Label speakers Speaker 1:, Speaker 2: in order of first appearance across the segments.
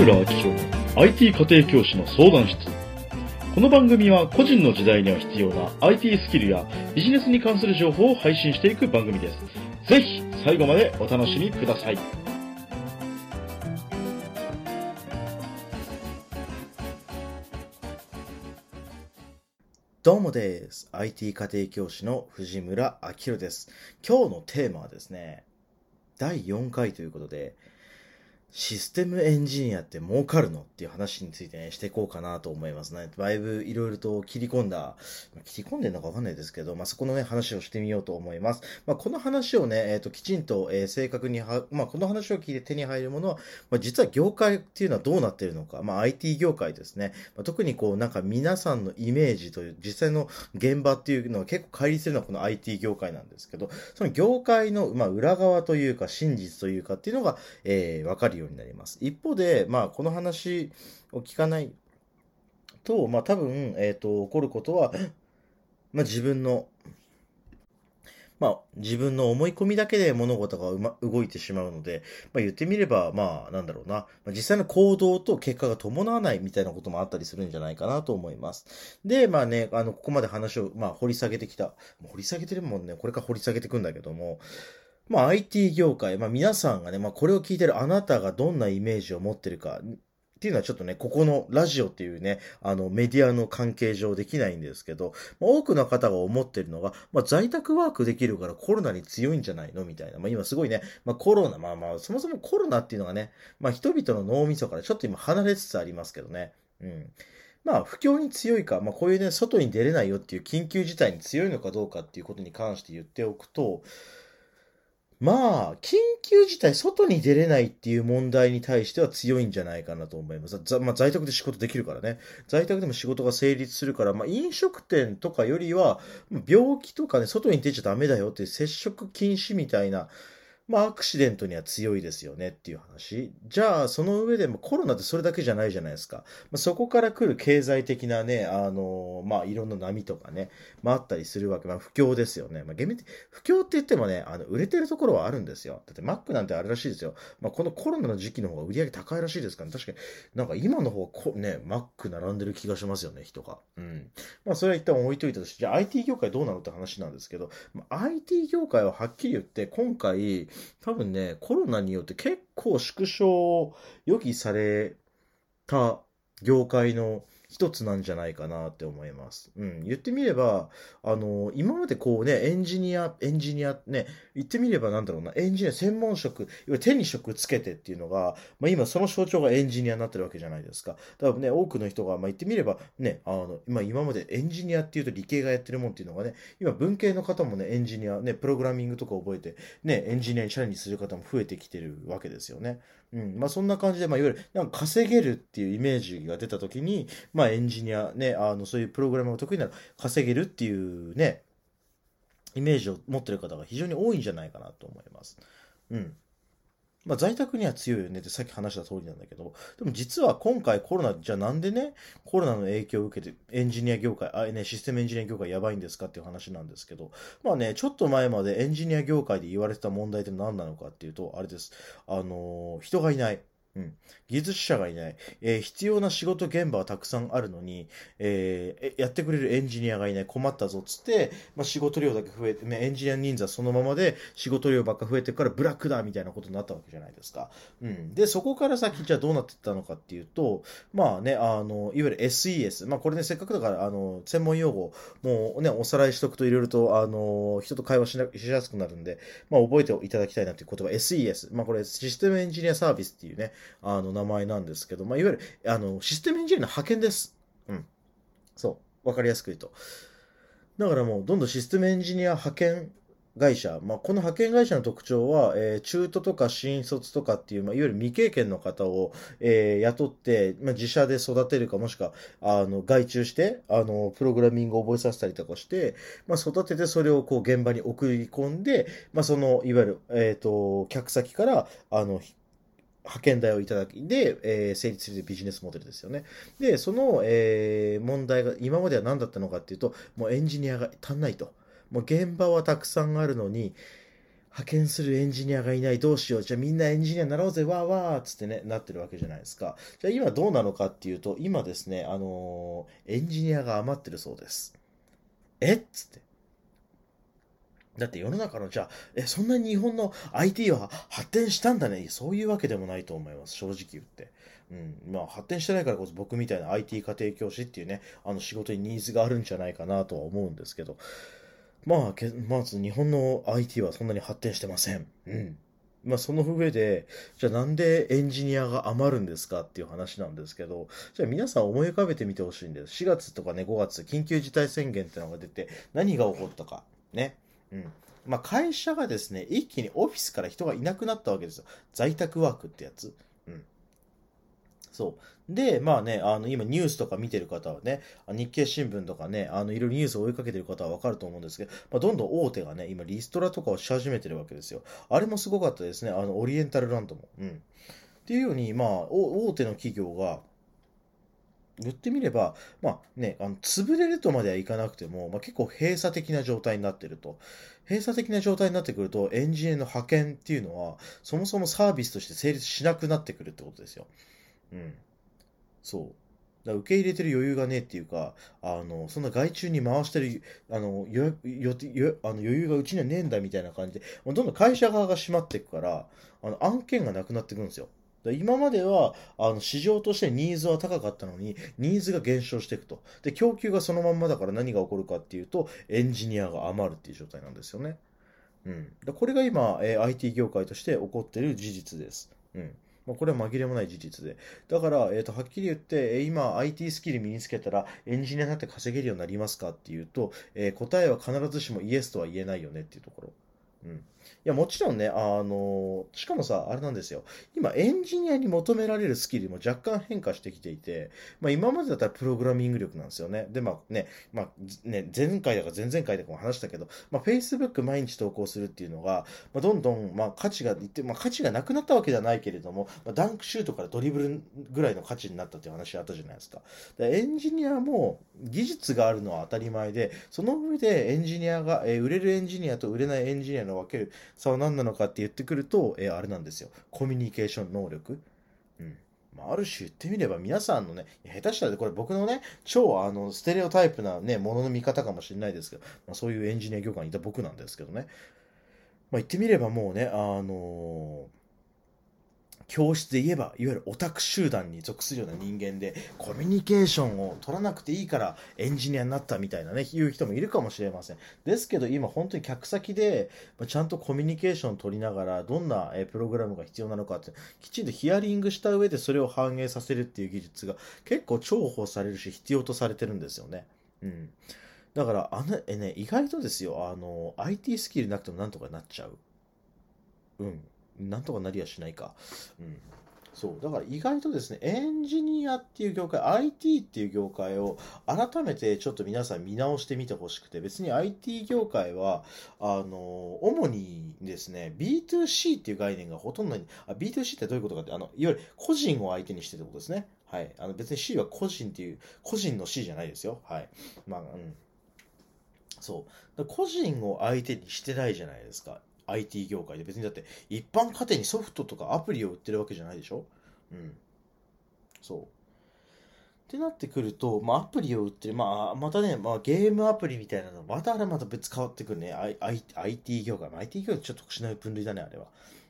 Speaker 1: 村明宏の IT 家庭教師の相談室。この番組は個人の時代には必要な IT スキルやビジネスに関する情報を配信していく番組です。ぜひ最後までお楽しみください。
Speaker 2: どうもです。IT 家庭教師の藤村明宏です。今日のテーマはですね、第4回ということで、システムエンジニアって儲かるのっていう話についてね、していこうかなと思いますね。だいぶいろいろと切り込んだ、切り込んでるのかわかんないですけど、まあ、そこのね、話をしてみようと思います。まあ、この話をね、えっ、と、きちんと、えー正確には、まあ、この話を聞いて手に入るものは、まあ、実は業界っていうのはどうなってるのか、まあ、IT 業界ですね。まあ、特にこう、なんか皆さんのイメージという、実際の現場っていうのは結構乖離するのはこの IT 業界なんですけど、その業界の、まあ、裏側というか、真実というかっていうのが、えーわかるようになります。一方で、まあ、この話を聞かないと、まあ、多分、えっ、と、起こることは、まあ、自分の、まあ、自分の思い込みだけで物事がま、動いてしまうので、まあ、言ってみれば、まあ、なんだろうな、まあ、実際の行動と結果が伴わないみたいなこともあったりするんじゃないかなと思います。で、まあね、あの、ここまで話を、まあ、掘り下げてきた。掘り下げてるもんね、これから掘り下げていくんだけども、まあ、IT 業界、まあ、皆さんがね、まあ、これを聞いてるあなたがどんなイメージを持ってるか、っていうのはちょっとね、ここのラジオっていうね、あのメディアの関係上できないんですけど、まあ多くの方が思ってるのが、まあ在宅ワークできるからコロナに強いんじゃないのみたいな。まあ今すごいね、まあコロナ、まあまあそもそもコロナっていうのがね、まあ人々の脳みそからちょっと今離れつつありますけどね。うん。まあ不況に強いか、まあこういうね、外に出れないよっていう緊急事態に強いのかどうかっていうことに関して言っておくと、まあ、緊急事態、外に出れないっていう問題に対しては強いんじゃないかなと思います。ざまあ、在宅で仕事できるからね。在宅でも仕事が成立するから、まあ、飲食店とかよりは、病気とかね、外に出ちゃダメだよっていう接触禁止みたいな、まあ、アクシデントには強いですよねっていう話。じゃあ、その上でもコロナってそれだけじゃないじゃないですか。まあ、そこから来る経済的なね、あのまあ、いろんな波とかね、まあ、あったりするわけ。まあ、不況ですよね。まあ、厳密不況って言ってもね、あの、売れてるところはあるんですよ。だって Mac なんてあれらしいですよ。まあ、このコロナの時期の方が売り上げ高いらしいですからね。確かに、なんか今の方こね、Mac 並んでる気がしますよね、人が。うん。まあ、それは一旦置いといたとして、じゃあ IT 業界どうなのって話なんですけど、まあ、IT 業界ははっきり言って、今回、多分ね、コロナによって結構縮小を予期された業界の一つなんじゃないかなって思います。うん。言ってみれば、あの、今までこうね、エンジニア、エンジニアね、言ってみればなんだろうな、エンジニア専門職、いわゆる手に職つけてっていうのが、まあ今その象徴がエンジニアになってるわけじゃないですか。だからね、多くの人が、まあ言ってみればね、あの、まあ今までエンジニアっていうと理系がやってるもんっていうのがね、今文系の方もね、エンジニア、ね、プログラミングとか覚えて、ね、エンジニアにチャレンジする方も増えてきてるわけですよね。うん。まあそんな感じで、まあいわゆる、なんか稼げるっていうイメージが出たときに、まあエンジニア、ね、あの、そういうプログラムが得意なら稼げるっていうね、イメージを持ってる方が非常に多いんじゃないかなと思います。うん。まあ在宅には強いよねってさっき話した通りなんだけど、でも実は今回コロナ、じゃあなんでね、コロナの影響を受けてエンジニア業界、あ、ね、システムエンジニア業界やばいんですかっていう話なんですけど、まあね、ちょっと前までエンジニア業界で言われてた問題って何なのかっていうと、あれです。あのー人がいない。うん。技術者がいない。えー必要な仕事現場はたくさんあるのに、えーえやってくれるエンジニアがいない。困ったぞっつって、まあ、仕事量だけ増えて、ね、エンジニア人数はそのままで仕事量ばっか増えてからブラックだみたいなことになったわけじゃないですか。うん。で、そこから先、じゃあどうなってったのかっていうと、まあね、あの、いわゆる SES。まあこれね、せっかくだから、あの、専門用語、もうね、おさらいしとくといろいろと、あの、人と会話しなしやすくなるんで、まあ覚えていただきたいなっていう言葉、SES。まあこれ、システムエンジニアサービスっていうね、あの、名前なんですけど、まあいわゆる、あの、システムエンジニアの派遣です。うん。そう。わかりやすく言うと。だからもう、どんどんシステムエンジニア派遣会社、まあ、この派遣会社の特徴は、えー中途とか新卒とかっていう、まあ、いわゆる未経験の方を、えー雇って、まあ、自社で育てるか、もしくは、あの、外注して、あの、プログラミングを覚えさせたりとかして、まあ、育ててそれをこう、現場に送り込んで、まあ、その、いわゆる、えっ、と、客先から、あの、派遣代をいただき、で、えー成立するビジネスモデルですよね。で、その、えー問題が今までは何だったのかっていうと、もうエンジニアが足んないと。もう現場はたくさんあるのに、派遣するエンジニアがいない、どうしよう、じゃあみんなエンジニアになろうぜ、わーわーっつってね、なってるわけじゃないですか。じゃあ今どうなのかっていうと、今ですね、あのーエンジニアが余ってるそうです。えっつって。だって世の中の、じゃあ、え、そんなに日本の IT は発展したんだね。そういうわけでもないと思います、正直言って。うん。まあ、発展してないからこそ僕みたいな IT 家庭教師っていうね、あの仕事にニーズがあるんじゃないかなとは思うんですけど、まあ、けまず日本の IT はそんなに発展してません。うん。まあ、その上で、じゃあなんでエンジニアが余るんですかっていう話なんですけど、じゃあ皆さん思い浮かべてみてほしいんです。4月とかね、5月、緊急事態宣言ってのが出て、何が起こったか。ね。うん。まあ、会社がですね、一気にオフィスから人がいなくなったわけですよ。在宅ワークってやつ。うん。そう。で、まあね、あの、今ニュースとか見てる方はね、日経新聞とかね、あの、いろいろニュースを追いかけてる方はわかると思うんですけど、まあ、どんどん大手がね、今リストラとかをし始めてるわけですよ。あれもすごかったですね、あの、オリエンタルランドも。うん。っていうように、まあ、大手の企業が、言ってみれば、まあね、あの潰れるとまではいかなくても、まあ、結構閉鎖的な状態になってると。閉鎖的な状態になってくると、エンジニアの派遣っていうのは、そもそもサービスとして成立しなくなってくるってことですよ。うん。そう。だ受け入れてる余裕がねえっていうか、あの、そんな外注に回してる、あの、よ、よ、よ、あの余裕がうちにはねえんだみたいな感じで、もうどんどん会社側が閉まっていくから、あの、案件がなくなってくるんですよ。だから今までは、あの、市場としてニーズは高かったのに、ニーズが減少していくと。で、供給がそのまんまだから何が起こるかっていうと、エンジニアが余るっていう状態なんですよね。うん。だこれが今、えー IT 業界として起こっている事実です。うん。まあ、これは紛れもない事実で。だから、えっ、と、はっきり言って、えー今、IT スキル身につけたら、エンジニアになって稼げるようになりますかっていうと、えー答えは必ずしもイエスとは言えないよねっていうところ。うん。いや、もちろんね、あのしかもさ、あれなんですよ。今、エンジニアに求められるスキルも若干変化してきていて、まあ、今までだったらプログラミング力なんですよね。で、まあね、まあ、ね、前回だか前々回だかも話したけど、まあ、Facebook 毎日投稿するっていうのが、まあ、どんどん、まあ、価値が、まあ、価値がなくなったわけではないけれども、まあ、ダンクシュートからドリブルぐらいの価値になったっていう話あったじゃないですか。でエンジニアも技術があるのは当たり前で、その上でエンジニアが、えー売れるエンジニアと売れないエンジニアの分けるさあ何なのかって言ってくると、えーあれなんですよ。コミュニケーション能力。うん。まあ、ある種言ってみれば皆さんのね、下手したらこれ僕のね、超あの、ステレオタイプなね、ものの見方かもしれないですけど、まあ、そういうエンジニア業界にいた僕なんですけどね。まあ、言ってみればもうね、あの教室で言えば、いわゆるオタク集団に属するような人間で、コミュニケーションを取らなくていいからエンジニアになったみたいなね、いう人もいるかもしれません。ですけど今本当に客先で、ちゃんとコミュニケーションを取りながら、どんなプログラムが必要なのかって、きちんとヒアリングした上でそれを反映させるっていう技術が結構重宝されるし、必要とされてるんですよね。うん。だから、あの、えね、意外とですよ、あの、IT スキルなくてもなんとかなっちゃう。うん。なんとかなりやしないか。うん。そう。だから意外とですね、エンジニアっていう業界、IT っていう業界を改めてちょっと皆さん見直してみてほしくて、別に IT 業界は、あの、主にですね、B2C っていう概念がほとんどに、あ、B2C ってどういうことかって、あの、いわゆる個人を相手にしてってことですね。はい。あの、別に C は個人っていう、個人の C じゃないですよ。はい。まあ、うん。そう。個人を相手にしてないじゃないですか。IT 業界で。別にだって、一般家庭にソフトとかアプリを売ってるわけじゃないでしょ？うん。そう。ってなってくると、まあ、アプリを売ってる、まあ、またね、まあ、ゲームアプリみたいなの、またあれまた別変わってくるね。I、IT 業界。まあ IT 業界ちょっと特殊な分類だね、あれは。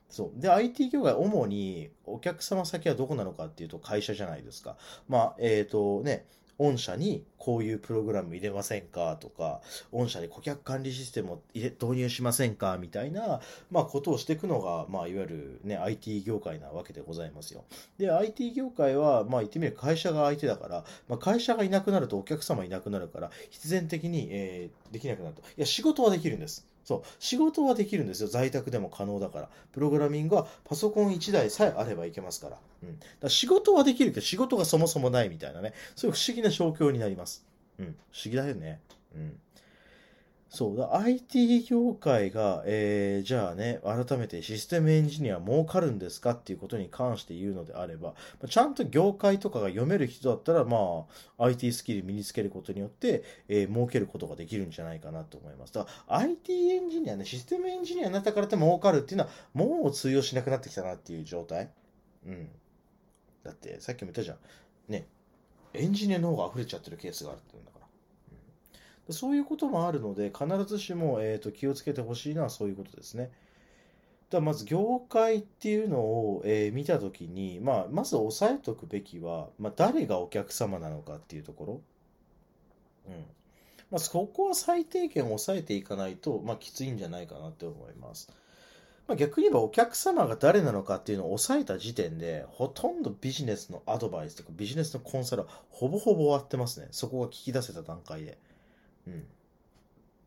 Speaker 2: そう。で、IT 業界、主にお客様先はどこなのかっていうと会社じゃないですか。まあ、えっ、とね、御社にこういうプログラム入れませんかとか、御社に顧客管理システムを入れ導入しませんかみたいな、まあ、ことをしていくのが、まあ、いわゆるね、IT 業界なわけでございますよ。で、IT 業界は、まあ、言ってみれば会社が相手だから、まあ、会社がいなくなるとお客様いなくなるから、必然的に、えーできなくなると。いや、仕事はできるんです。そう。仕事はできるんですよ。在宅でも可能だから。プログラミングはパソコン1台さえあればいけますから。うん。だから仕事はできるけど、仕事がそもそもないみたいなね。そういう不思議な状況になります。うん。不思議だよね。うん。そうだ、IT 業界が、えー、じゃあね、改めてシステムエンジニア儲かるんですかっていうことに関して言うのであれば、ちゃんと業界とかが読める人だったら、まあ、IT スキル身につけることによって、えー、儲けることができるんじゃないかなと思います。だから IT エンジニアね、システムエンジニアになったからって儲かるっていうのは、もう通用しなくなってきたなっていう状態。うん。だって、さっきも言ったじゃん。ね、エンジニアの方が溢れちゃってるケースがあるっていうんだから。そういうこともあるので、必ずしも、えーと、気をつけてほしいのはそういうことですね。だまず業界っていうのを、えー、見たときに、まあ、まず押さえておくべきは、まあ、誰がお客様なのかっていうところ。うん。まあ、そこは最低限抑えていかないと、まあ、きついんじゃないかなって思います。まあ、逆に言えばお客様が誰なのかっていうのを抑えた時点で、ほとんどビジネスのアドバイスとかビジネスのコンサルはほぼほぼ終わってますね。そこが聞き出せた段階で。うん。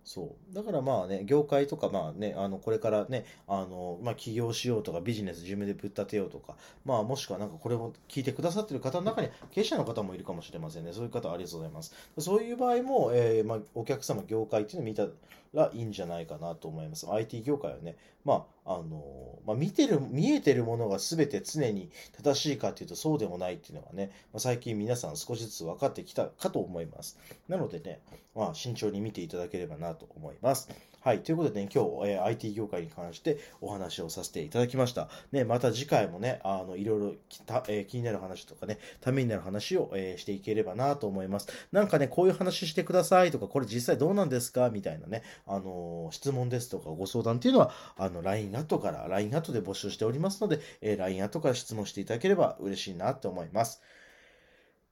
Speaker 2: そう。だからまあね、業界とかまあね、あの、これからね、あの、まあ起業しようとかビジネス自分でぶっ立てようとか、まあもしくはなんかこれを聞いてくださってる方の中に経営者の方もいるかもしれませんね。そういう方ありがとうございます。そういう場合も、えー、まあお客様、業界っていうのを見たらいいんじゃないかなと思います。IT 業界はね、まあ、あの、まあ見てる、見えてるものが全て常に正しいかっていうとそうでもないっていうのがね、まあ、最近皆さん少しずつ分かってきたかと思います。なのでね、まあ慎重に見ていただければなと思います。はい。ということでね、今日、えー、IT 業界に関してお話をさせていただきました。ね、また次回もね、あの、いろいろた、えー、気になる話とかね、ためになる話を、えー、していければなと思います。なんかね、こういう話してくださいとか、これ実際どうなんですか？みたいなね、あの質問ですとかご相談っていうのは、あの、LINE アットから、LINE アットで募集しておりますので、え LINE アットから質問していただければ嬉しいなって思います。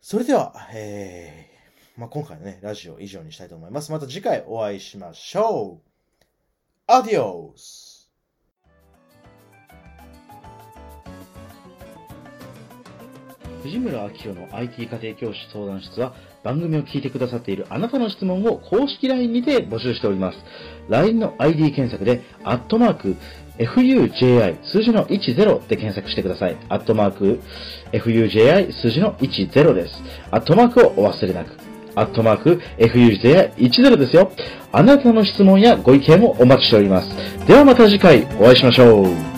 Speaker 2: それでは、えー、まあ、今回のね、ラジオ以上にしたいと思います。また次回お会いしましょう Adios!
Speaker 1: 藤村明宏の IT 家庭教師相談室は番組を聞いてくださっているあなたの質問を公式 LINE にて募集しております。LINE の ID 検索で、アットマーク、fuji 数字の10で検索してください。アットマーク、fuji 数字の10です。アットマークをお忘れなく。アットマーク、FUJ10 ですよ。あなたの質問やご意見をお待ちしております。ではまた次回お会いしましょう。